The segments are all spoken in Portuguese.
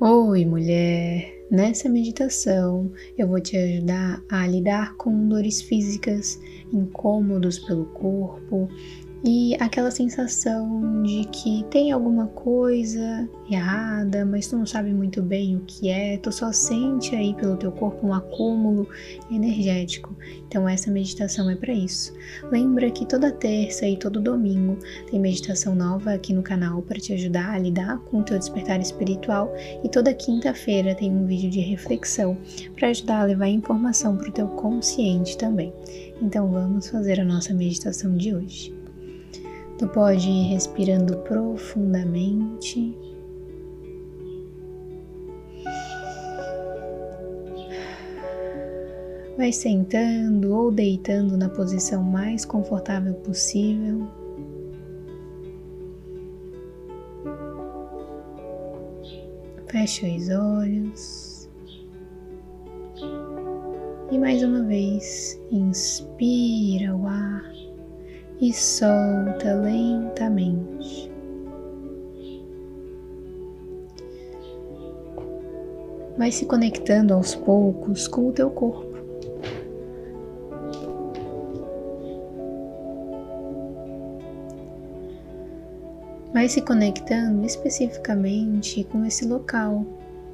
Oi, mulher! Nessa meditação eu vou te ajudar a lidar com dores físicas, incômodos pelo corpo, e aquela sensação de que tem alguma coisa errada, mas tu não sabe muito bem o que é, tu só sente aí pelo teu corpo um acúmulo energético. Então essa meditação é para isso. Lembra que toda terça e todo domingo tem meditação nova aqui no canal para te ajudar a lidar com o teu despertar espiritual e toda quinta-feira tem um vídeo de reflexão para ajudar a levar informação para o teu consciente também. Então vamos fazer a nossa meditação de hoje. Tu pode ir respirando profundamente. Vai sentando ou deitando na posição mais confortável possível. Fecha os olhos. E mais uma vez, inspira o ar e solta lentamente. Vai se conectando aos poucos com o teu corpo. Vai se conectando especificamente com esse local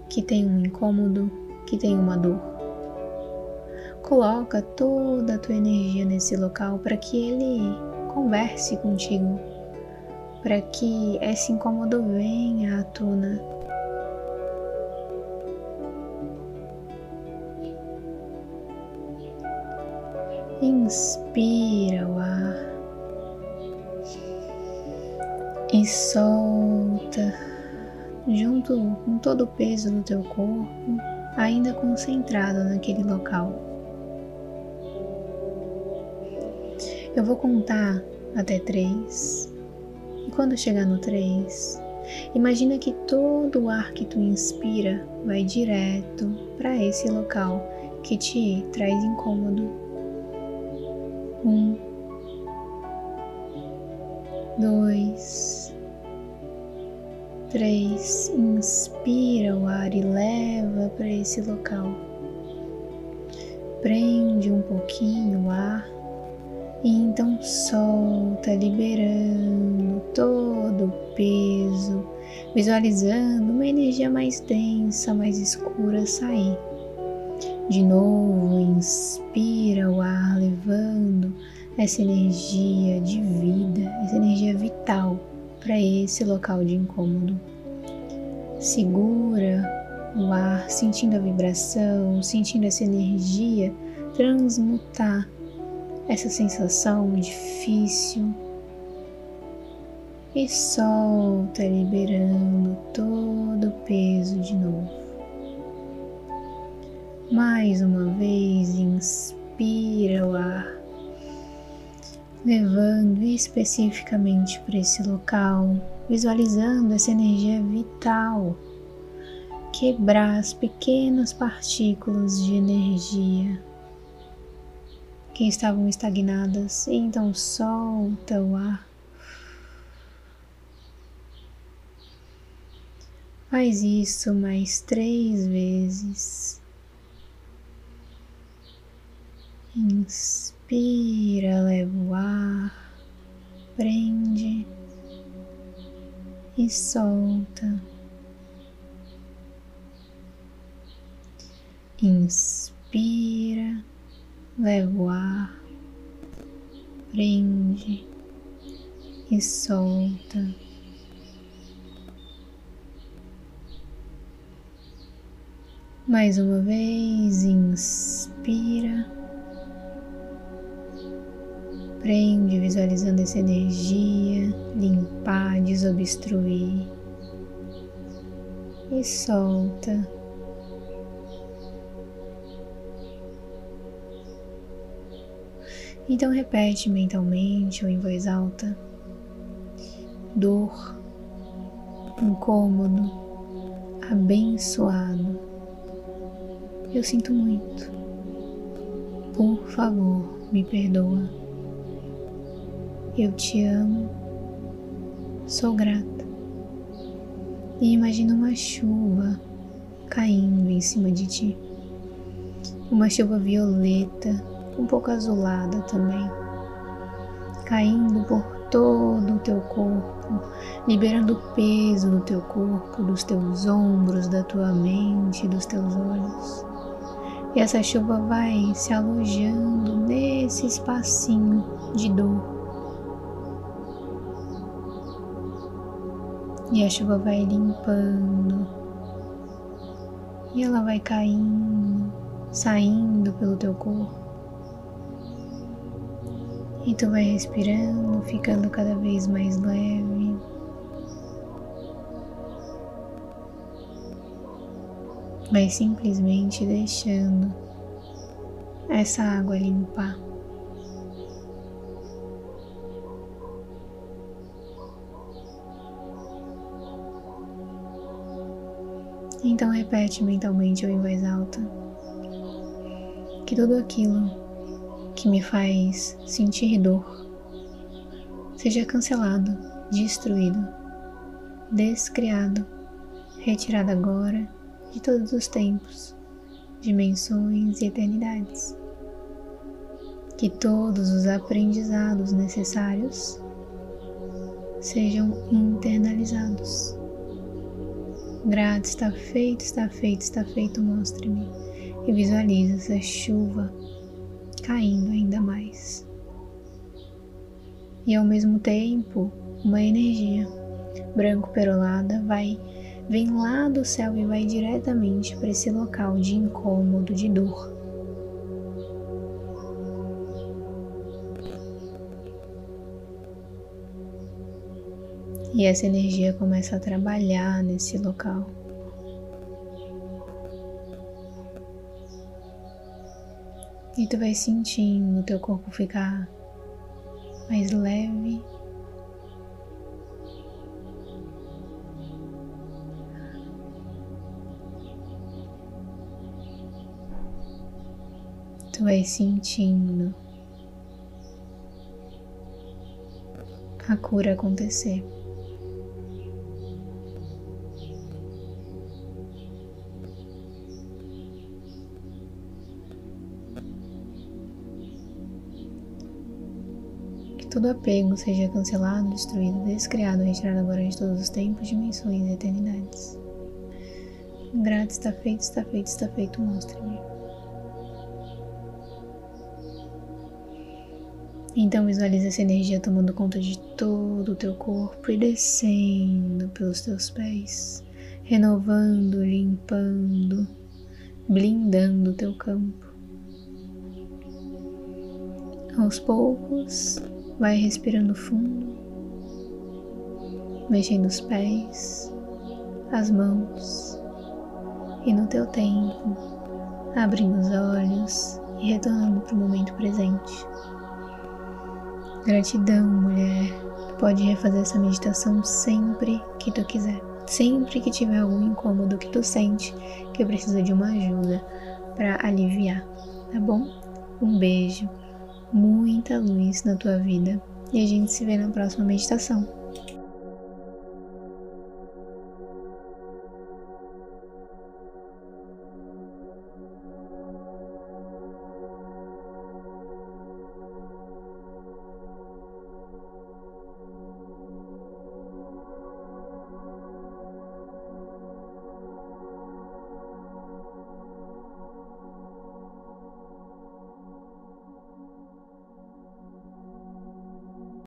que tem um incômodo, que tem uma dor. Coloca toda a tua energia nesse local para que ele converse contigo, para que esse incômodo venha à tona. Inspira o ar e solta junto com todo o peso do teu corpo, ainda concentrado naquele local. Eu vou contar até três. E quando chegar no três, imagina que todo o ar que tu inspira vai direto para esse local que te traz incômodo. Um, dois, três. Inspira o ar e leva para esse local. Prende um pouquinho o ar então solta, liberando todo o peso, visualizando uma energia mais densa, mais escura sair. De novo, inspira o ar, levando essa energia de vida, essa energia vital para esse local de incômodo. Segura o ar, sentindo a vibração, sentindo essa energia transmutar essa sensação difícil. E solta, liberando todo o peso de novo. Mais uma vez, inspira o ar, levando especificamente para esse local, visualizando essa energia vital. Quebrar as pequenas partículas de energia que estavam estagnadas, então solta o ar. Faz isso mais três vezes. Inspira, leva o ar, prende e solta. Inspira leva o ar, prende e solta. Mais uma vez, inspira, prende, visualizando essa energia, limpar, desobstruir e solta. Então repete mentalmente ou em voz alta: dor, incômodo, abençoado. Eu sinto muito. Por favor, me perdoa. Eu te amo. Sou grata. E imagina uma chuva caindo em cima de ti. Uma chuva violeta, um pouco azulada também, caindo por todo o teu corpo, liberando peso no teu corpo, dos teus ombros, da tua mente, dos teus olhos. E essa chuva vai se alojando nesse espacinho de dor. E a chuva vai limpando. E ela vai caindo, saindo pelo teu corpo. E tu vai respirando, ficando cada vez mais leve. Vai simplesmente deixando essa água limpar. Então repete mentalmente ou em voz alta que tudo aquilo que me faz sentir dor seja cancelado, destruído, descriado, retirado agora de todos os tempos, dimensões e eternidades. Que todos os aprendizados necessários sejam internalizados Grato, está feito, está feito, está feito, mostre-me. E visualiza essa chuva caindo ainda mais. E ao mesmo tempo, uma energia branco perolada vai vem lá do céu e vai diretamente para esse local de incômodo, de dor. E essa energia começa a trabalhar nesse local. E tu vai sentindo o teu corpo ficar mais leve. Tu vai sentindo a cura acontecer. Todo apego seja cancelado, destruído, descriado, retirado agora de todos os tempos, dimensões e eternidades. Grato está feito, está feito, está feito, mostre-me. Então visualize essa energia tomando conta de todo o teu corpo e descendo pelos teus pés, renovando, limpando, blindando o teu campo. Aos poucos, Vai respirando fundo, mexendo os pés, as mãos e no teu tempo, abrindo os olhos e retornando para o momento presente. Gratidão, mulher. Tu pode refazer essa meditação sempre que tu quiser. Sempre que tiver algum incômodo que tu sente que precisa de uma ajuda para aliviar, tá bom? Um beijo muita luz na tua vida e a gente se vê na próxima meditação.